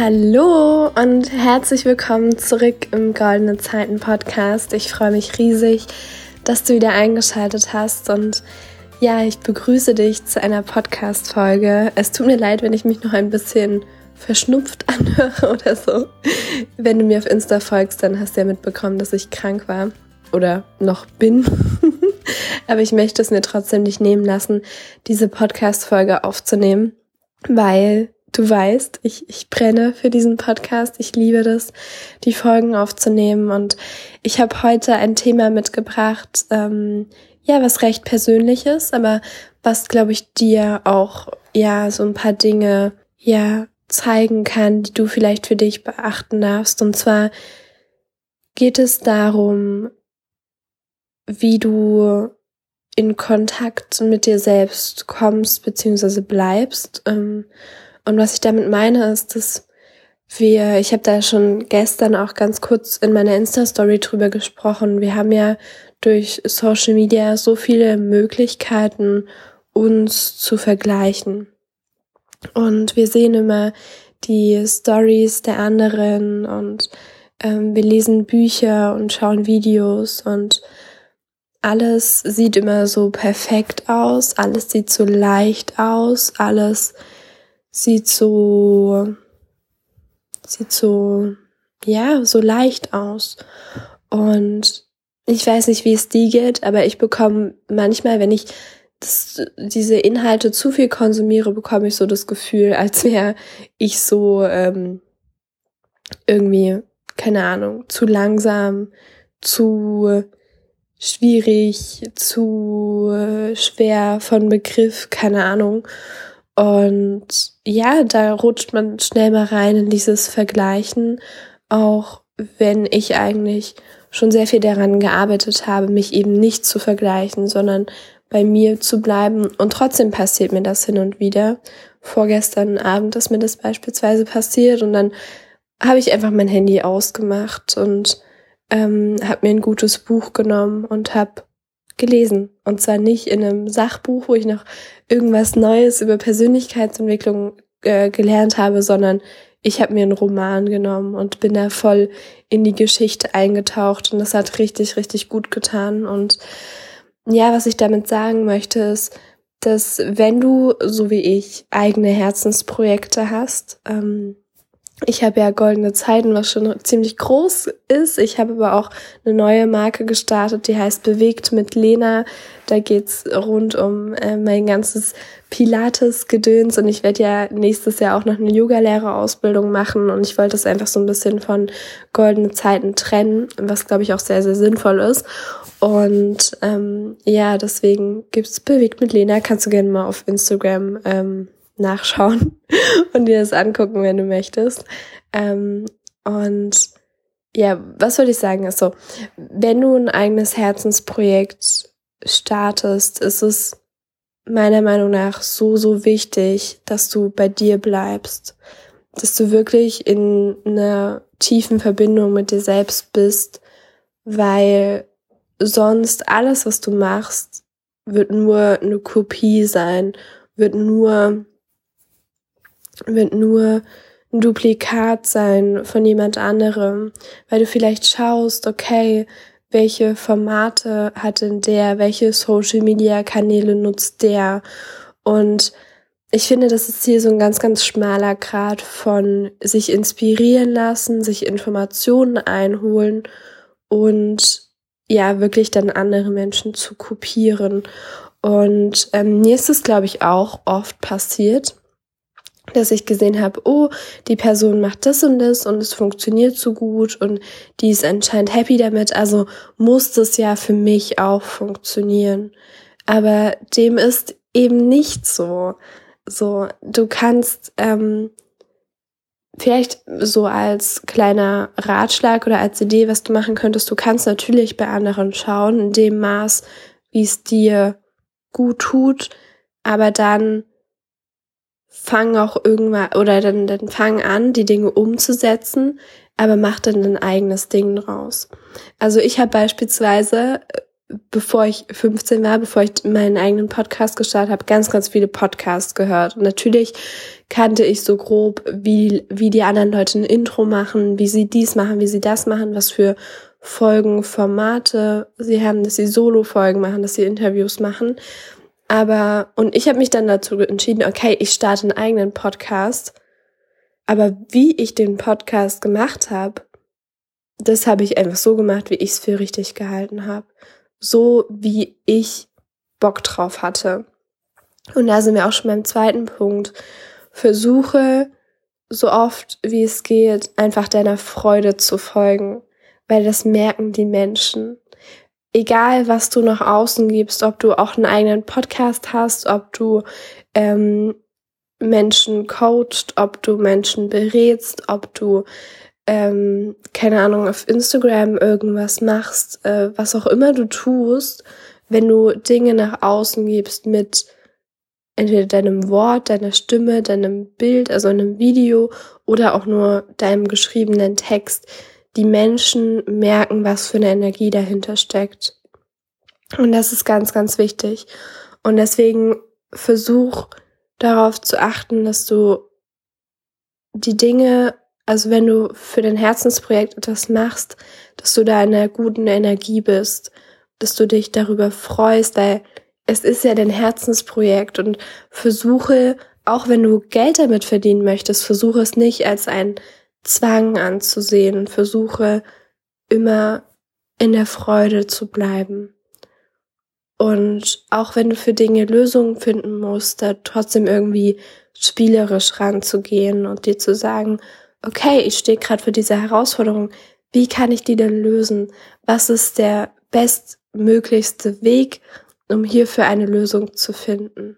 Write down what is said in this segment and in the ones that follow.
Hallo und herzlich willkommen zurück im Goldene Zeiten Podcast. Ich freue mich riesig, dass du wieder eingeschaltet hast und ja, ich begrüße dich zu einer Podcast Folge. Es tut mir leid, wenn ich mich noch ein bisschen verschnupft anhöre oder so. Wenn du mir auf Insta folgst, dann hast du ja mitbekommen, dass ich krank war oder noch bin. Aber ich möchte es mir trotzdem nicht nehmen lassen, diese Podcast Folge aufzunehmen, weil du weißt, ich, ich brenne für diesen Podcast. Ich liebe das, die Folgen aufzunehmen. Und ich habe heute ein Thema mitgebracht, ähm, ja, was recht persönlich ist, aber was, glaube ich, dir auch, ja, so ein paar Dinge, ja, zeigen kann, die du vielleicht für dich beachten darfst. Und zwar geht es darum, wie du in Kontakt mit dir selbst kommst bzw. bleibst. Ähm, und was ich damit meine, ist, dass wir, ich habe da schon gestern auch ganz kurz in meiner Insta-Story drüber gesprochen. Wir haben ja durch Social Media so viele Möglichkeiten, uns zu vergleichen. Und wir sehen immer die Stories der anderen und ähm, wir lesen Bücher und schauen Videos und alles sieht immer so perfekt aus, alles sieht so leicht aus, alles sieht so, sieht so, ja, so leicht aus. Und ich weiß nicht, wie es dir geht, aber ich bekomme manchmal, wenn ich das, diese Inhalte zu viel konsumiere, bekomme ich so das Gefühl, als wäre ich so ähm, irgendwie, keine Ahnung, zu langsam, zu schwierig, zu schwer von Begriff, keine Ahnung. Und ja, da rutscht man schnell mal rein in dieses Vergleichen, auch wenn ich eigentlich schon sehr viel daran gearbeitet habe, mich eben nicht zu vergleichen, sondern bei mir zu bleiben. Und trotzdem passiert mir das hin und wieder. Vorgestern Abend ist mir das beispielsweise passiert und dann habe ich einfach mein Handy ausgemacht und ähm, habe mir ein gutes Buch genommen und habe gelesen. Und zwar nicht in einem Sachbuch, wo ich noch irgendwas Neues über Persönlichkeitsentwicklung äh, gelernt habe, sondern ich habe mir einen Roman genommen und bin da voll in die Geschichte eingetaucht und das hat richtig, richtig gut getan. Und ja, was ich damit sagen möchte, ist, dass wenn du, so wie ich, eigene Herzensprojekte hast, ähm, ich habe ja goldene Zeiten, was schon ziemlich groß ist. Ich habe aber auch eine neue Marke gestartet, die heißt Bewegt mit Lena. Da geht's rund um äh, mein ganzes Pilates-Gedöns und ich werde ja nächstes Jahr auch noch eine Yogalehrerausbildung machen und ich wollte das einfach so ein bisschen von goldene Zeiten trennen, was glaube ich auch sehr, sehr sinnvoll ist. Und ähm, ja, deswegen gibt's Bewegt mit Lena. Kannst du gerne mal auf Instagram ähm, nachschauen und dir das angucken, wenn du möchtest. Ähm, und ja, was würde ich sagen? Also, wenn du ein eigenes Herzensprojekt startest, ist es meiner Meinung nach so, so wichtig, dass du bei dir bleibst, dass du wirklich in einer tiefen Verbindung mit dir selbst bist, weil sonst alles, was du machst, wird nur eine Kopie sein, wird nur wird nur ein Duplikat sein von jemand anderem, weil du vielleicht schaust, okay, welche Formate hat denn der, welche Social Media Kanäle nutzt der und ich finde, das ist hier so ein ganz, ganz schmaler Grad von sich inspirieren lassen, sich Informationen einholen und ja, wirklich dann andere Menschen zu kopieren. Und ähm, mir ist es, glaube ich, auch oft passiert, dass ich gesehen habe, oh, die Person macht das und das und es funktioniert so gut und die ist anscheinend happy damit, also muss das ja für mich auch funktionieren. Aber dem ist eben nicht so. So, du kannst ähm, vielleicht so als kleiner Ratschlag oder als Idee, was du machen könntest, du kannst natürlich bei anderen schauen, in dem Maß, wie es dir gut tut, aber dann fang auch irgendwann oder dann, dann fang an, die Dinge umzusetzen, aber mach dann ein eigenes Ding draus. Also ich habe beispielsweise bevor ich 15 war, bevor ich meinen eigenen Podcast gestartet habe, ganz, ganz viele Podcasts gehört. Und natürlich kannte ich so grob, wie, wie die anderen Leute ein Intro machen, wie sie dies machen, wie sie das machen, was für Folgen, Formate sie haben, dass sie Solo-Folgen machen, dass sie Interviews machen. Aber, und ich habe mich dann dazu entschieden, okay, ich starte einen eigenen Podcast. Aber wie ich den Podcast gemacht habe, das habe ich einfach so gemacht, wie ich es für richtig gehalten habe so, wie ich Bock drauf hatte. Und da sind wir auch schon beim zweiten Punkt. Versuche so oft wie es geht, einfach deiner Freude zu folgen, weil das merken die Menschen. Egal, was du nach außen gibst, ob du auch einen eigenen Podcast hast, ob du ähm, Menschen coacht, ob du Menschen berätst, ob du ähm, keine Ahnung, auf Instagram irgendwas machst, äh, was auch immer du tust, wenn du Dinge nach außen gibst mit entweder deinem Wort, deiner Stimme, deinem Bild, also einem Video oder auch nur deinem geschriebenen Text, die Menschen merken, was für eine Energie dahinter steckt. Und das ist ganz, ganz wichtig. Und deswegen versuch darauf zu achten, dass du die Dinge also wenn du für dein Herzensprojekt etwas machst, dass du da in einer guten Energie bist, dass du dich darüber freust, weil es ist ja dein Herzensprojekt und versuche, auch wenn du Geld damit verdienen möchtest, versuche es nicht als ein Zwang anzusehen versuche immer in der Freude zu bleiben. Und auch wenn du für Dinge Lösungen finden musst, da trotzdem irgendwie spielerisch ranzugehen und dir zu sagen, okay, ich stehe gerade für diese Herausforderung, wie kann ich die denn lösen? Was ist der bestmöglichste Weg, um hierfür eine Lösung zu finden?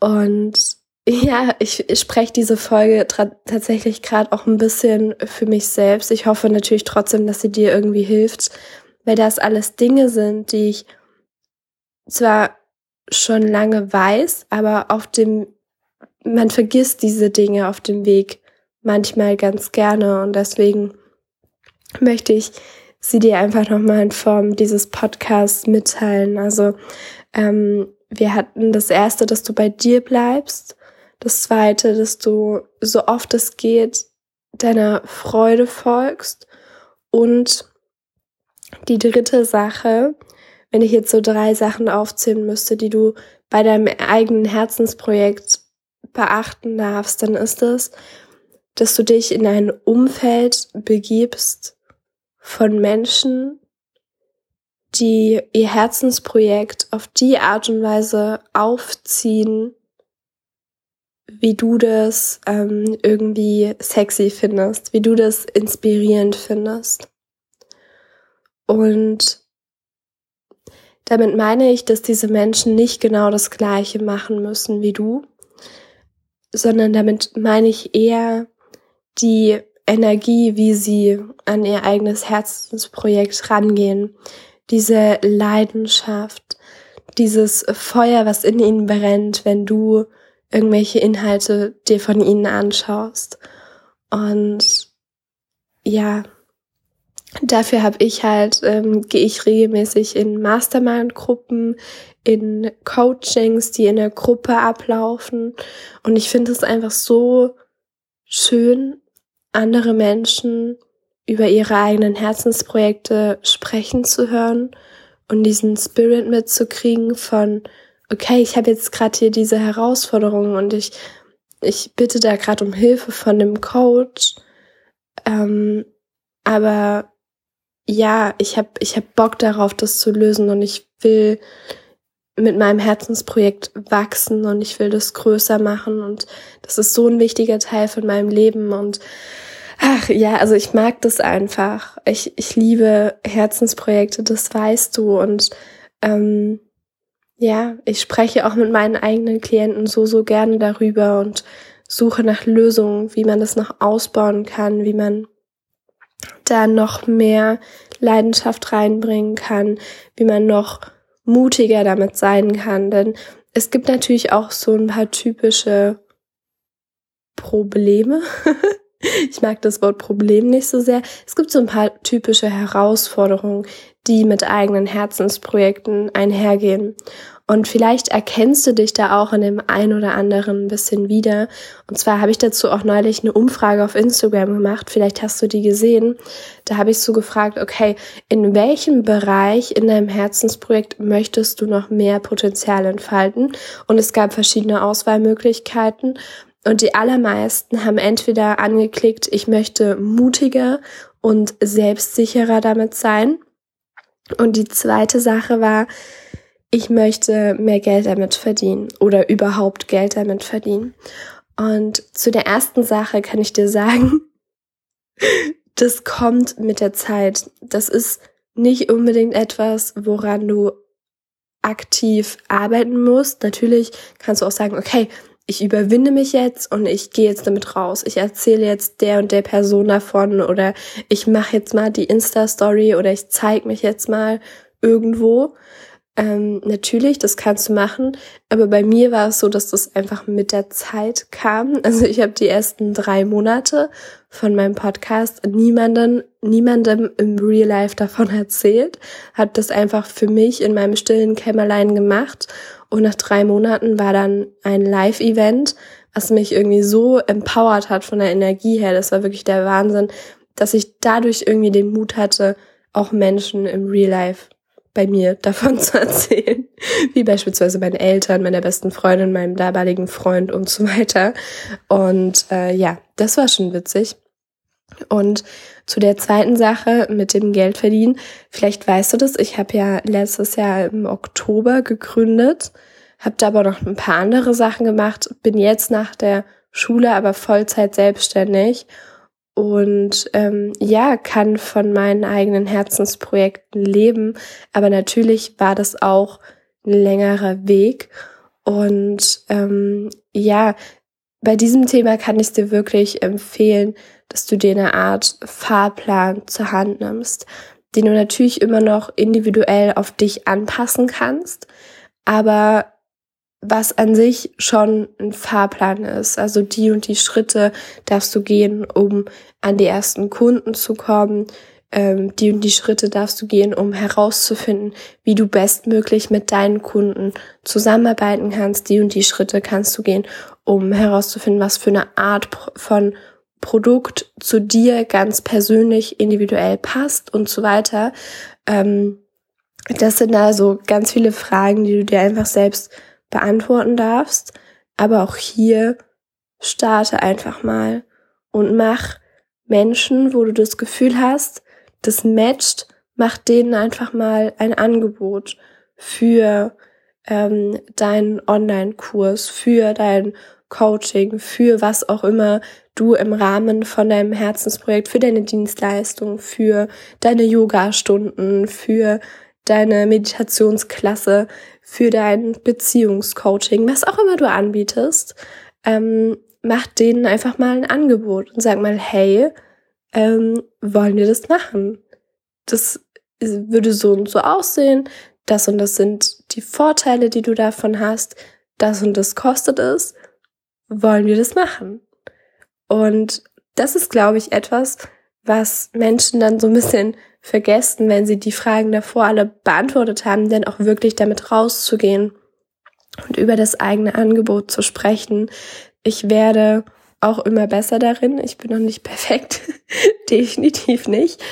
Und ja, ich, ich spreche diese Folge tatsächlich gerade auch ein bisschen für mich selbst. Ich hoffe natürlich trotzdem, dass sie dir irgendwie hilft, weil das alles Dinge sind, die ich zwar schon lange weiß, aber auf dem man vergisst diese Dinge auf dem Weg manchmal ganz gerne und deswegen möchte ich sie dir einfach nochmal in Form dieses Podcasts mitteilen. Also ähm, wir hatten das erste, dass du bei dir bleibst, das zweite, dass du so oft es geht deiner Freude folgst. Und die dritte Sache, wenn ich jetzt so drei Sachen aufzählen müsste, die du bei deinem eigenen Herzensprojekt beachten darfst, dann ist es, dass du dich in ein Umfeld begibst von Menschen, die ihr Herzensprojekt auf die Art und Weise aufziehen, wie du das ähm, irgendwie sexy findest, wie du das inspirierend findest. Und damit meine ich, dass diese Menschen nicht genau das Gleiche machen müssen wie du, sondern damit meine ich eher die Energie, wie sie an ihr eigenes Herzensprojekt rangehen, diese Leidenschaft, dieses Feuer, was in ihnen brennt, wenn du irgendwelche Inhalte dir von ihnen anschaust. Und ja, dafür habe ich halt, ähm, gehe ich regelmäßig in Mastermind-Gruppen, in Coachings, die in der Gruppe ablaufen. Und ich finde es einfach so schön, andere Menschen über ihre eigenen Herzensprojekte sprechen zu hören und diesen Spirit mitzukriegen von, okay, ich habe jetzt gerade hier diese Herausforderung und ich, ich bitte da gerade um Hilfe von dem Coach. Ähm, aber ja, ich habe ich hab Bock darauf, das zu lösen und ich will mit meinem Herzensprojekt wachsen und ich will das größer machen und das ist so ein wichtiger Teil von meinem Leben und ach ja, also ich mag das einfach. Ich, ich liebe Herzensprojekte, das weißt du und ähm, ja, ich spreche auch mit meinen eigenen Klienten so, so gerne darüber und suche nach Lösungen, wie man das noch ausbauen kann, wie man da noch mehr Leidenschaft reinbringen kann, wie man noch mutiger damit sein kann. Denn es gibt natürlich auch so ein paar typische Probleme, ich mag das Wort Problem nicht so sehr. Es gibt so ein paar typische Herausforderungen, die mit eigenen Herzensprojekten einhergehen. Und vielleicht erkennst du dich da auch in dem ein oder anderen ein bisschen wieder. Und zwar habe ich dazu auch neulich eine Umfrage auf Instagram gemacht. Vielleicht hast du die gesehen. Da habe ich so gefragt, okay, in welchem Bereich in deinem Herzensprojekt möchtest du noch mehr Potenzial entfalten? Und es gab verschiedene Auswahlmöglichkeiten. Und die allermeisten haben entweder angeklickt, ich möchte mutiger und selbstsicherer damit sein. Und die zweite Sache war, ich möchte mehr Geld damit verdienen oder überhaupt Geld damit verdienen. Und zu der ersten Sache kann ich dir sagen, das kommt mit der Zeit. Das ist nicht unbedingt etwas, woran du aktiv arbeiten musst. Natürlich kannst du auch sagen, okay, ich überwinde mich jetzt und ich gehe jetzt damit raus. Ich erzähle jetzt der und der Person davon oder ich mache jetzt mal die Insta-Story oder ich zeige mich jetzt mal irgendwo. Ähm, natürlich, das kannst du machen, aber bei mir war es so, dass das einfach mit der Zeit kam. Also ich habe die ersten drei Monate von meinem Podcast niemanden, niemandem im Real Life davon erzählt, habe das einfach für mich in meinem stillen Kämmerlein gemacht und nach drei Monaten war dann ein Live-Event, was mich irgendwie so empowert hat von der Energie her. Das war wirklich der Wahnsinn, dass ich dadurch irgendwie den Mut hatte, auch Menschen im Real Life bei mir davon zu erzählen, wie beispielsweise meinen Eltern, meiner besten Freundin, meinem damaligen Freund und so weiter. Und äh, ja, das war schon witzig. Und zu der zweiten Sache mit dem Geldverdienen, vielleicht weißt du das, ich habe ja letztes Jahr im Oktober gegründet, habe da aber noch ein paar andere Sachen gemacht, bin jetzt nach der Schule aber Vollzeit selbstständig und ähm, ja, kann von meinen eigenen Herzensprojekten leben. Aber natürlich war das auch ein längerer Weg. Und ähm, ja, bei diesem Thema kann ich dir wirklich empfehlen, dass du dir eine Art Fahrplan zur Hand nimmst, den du natürlich immer noch individuell auf dich anpassen kannst, aber was an sich schon ein Fahrplan ist. Also die und die Schritte darfst du gehen, um an die ersten Kunden zu kommen. Ähm, die und die Schritte darfst du gehen, um herauszufinden, wie du bestmöglich mit deinen Kunden zusammenarbeiten kannst. Die und die Schritte kannst du gehen, um herauszufinden, was für eine Art von Produkt zu dir ganz persönlich individuell passt und so weiter. Ähm, das sind also ganz viele Fragen, die du dir einfach selbst beantworten darfst. Aber auch hier starte einfach mal und mach Menschen, wo du das Gefühl hast, das matcht, mach denen einfach mal ein Angebot für ähm, deinen Online-Kurs, für dein Coaching, für was auch immer du im Rahmen von deinem Herzensprojekt, für deine Dienstleistung, für deine Yoga-Stunden, für deine Meditationsklasse, für dein Beziehungscoaching, was auch immer du anbietest, ähm, mach denen einfach mal ein Angebot und sag mal, hey, ähm, wollen wir das machen? Das würde so und so aussehen, das und das sind die Vorteile, die du davon hast, das und das kostet es, wollen wir das machen? Und das ist, glaube ich, etwas, was Menschen dann so ein bisschen vergessen, wenn sie die Fragen davor alle beantwortet haben, denn auch wirklich damit rauszugehen und über das eigene Angebot zu sprechen. Ich werde auch immer besser darin. Ich bin noch nicht perfekt, definitiv nicht.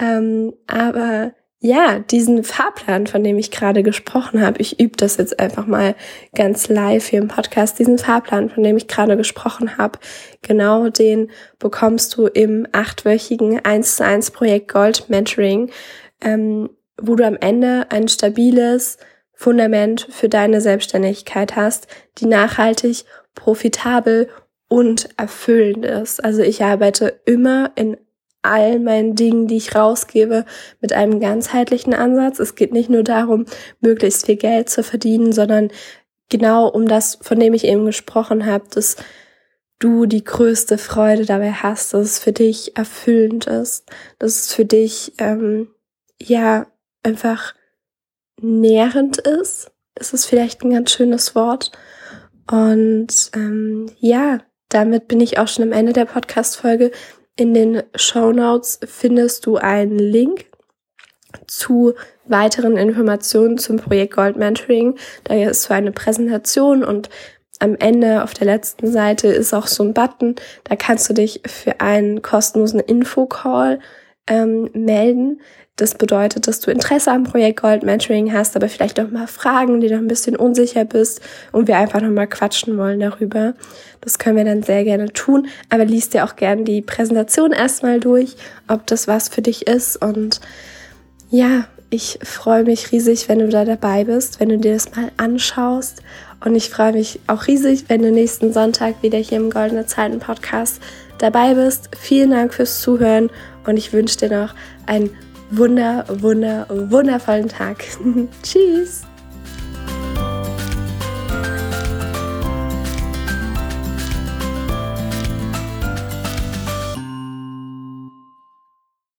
Ähm, aber ja, diesen Fahrplan, von dem ich gerade gesprochen habe, ich übe das jetzt einfach mal ganz live hier im Podcast, diesen Fahrplan, von dem ich gerade gesprochen habe, genau den bekommst du im achtwöchigen 1 zu 1 Projekt Gold Mentoring, ähm, wo du am Ende ein stabiles Fundament für deine Selbstständigkeit hast, die nachhaltig, profitabel und erfüllend ist. Also ich arbeite immer in all meinen Dingen, die ich rausgebe, mit einem ganzheitlichen Ansatz. Es geht nicht nur darum, möglichst viel Geld zu verdienen, sondern genau um das, von dem ich eben gesprochen habe, dass du die größte Freude dabei hast, dass es für dich erfüllend ist, dass es für dich ähm, ja einfach nährend ist. Es ist vielleicht ein ganz schönes Wort. Und ähm, ja, damit bin ich auch schon am Ende der Podcast-Folge. In den Show Notes findest du einen Link zu weiteren Informationen zum Projekt Gold Mentoring. Da ist so eine Präsentation und am Ende auf der letzten Seite ist auch so ein Button. Da kannst du dich für einen kostenlosen Infocall ähm, melden. Das bedeutet, dass du Interesse am Projekt Gold Mentoring hast, aber vielleicht auch mal Fragen, die du ein bisschen unsicher bist und wir einfach nochmal quatschen wollen darüber. Das können wir dann sehr gerne tun, aber liest dir auch gerne die Präsentation erstmal durch, ob das was für dich ist und ja, ich freue mich riesig, wenn du da dabei bist, wenn du dir das mal anschaust. Und ich freue mich auch riesig, wenn du nächsten Sonntag wieder hier im Goldene Zeiten Podcast dabei bist. Vielen Dank fürs Zuhören und ich wünsche dir noch einen wunder, wunder, wundervollen Tag. Tschüss!